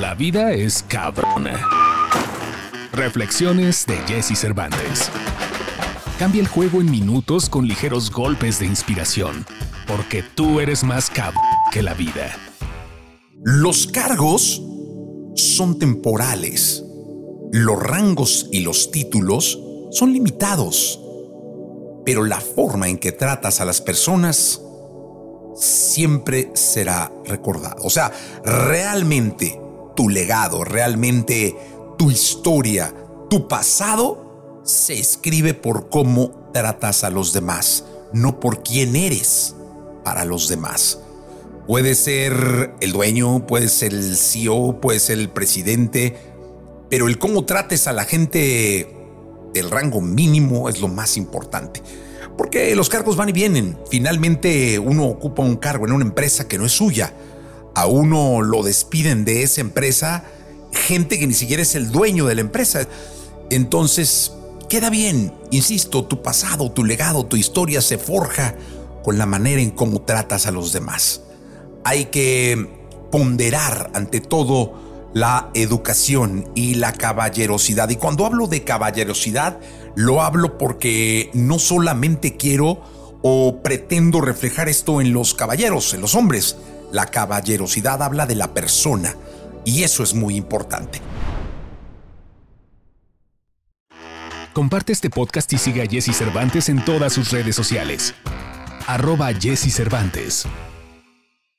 La vida es cabrona. Reflexiones de Jesse Cervantes. Cambia el juego en minutos con ligeros golpes de inspiración, porque tú eres más cabrón que la vida. Los cargos son temporales. Los rangos y los títulos son limitados. Pero la forma en que tratas a las personas siempre será recordada. O sea, realmente tu legado, realmente tu historia, tu pasado, se escribe por cómo tratas a los demás, no por quién eres para los demás. Puede ser el dueño, puede ser el CEO, puede ser el presidente, pero el cómo trates a la gente del rango mínimo es lo más importante. Porque los cargos van y vienen. Finalmente uno ocupa un cargo en una empresa que no es suya. A uno lo despiden de esa empresa gente que ni siquiera es el dueño de la empresa. Entonces, queda bien, insisto, tu pasado, tu legado, tu historia se forja con la manera en cómo tratas a los demás. Hay que ponderar ante todo la educación y la caballerosidad. Y cuando hablo de caballerosidad, lo hablo porque no solamente quiero o pretendo reflejar esto en los caballeros, en los hombres. La caballerosidad habla de la persona y eso es muy importante. Comparte este podcast y sigue a Jesse Cervantes en todas sus redes sociales. Arroba Jesse Cervantes.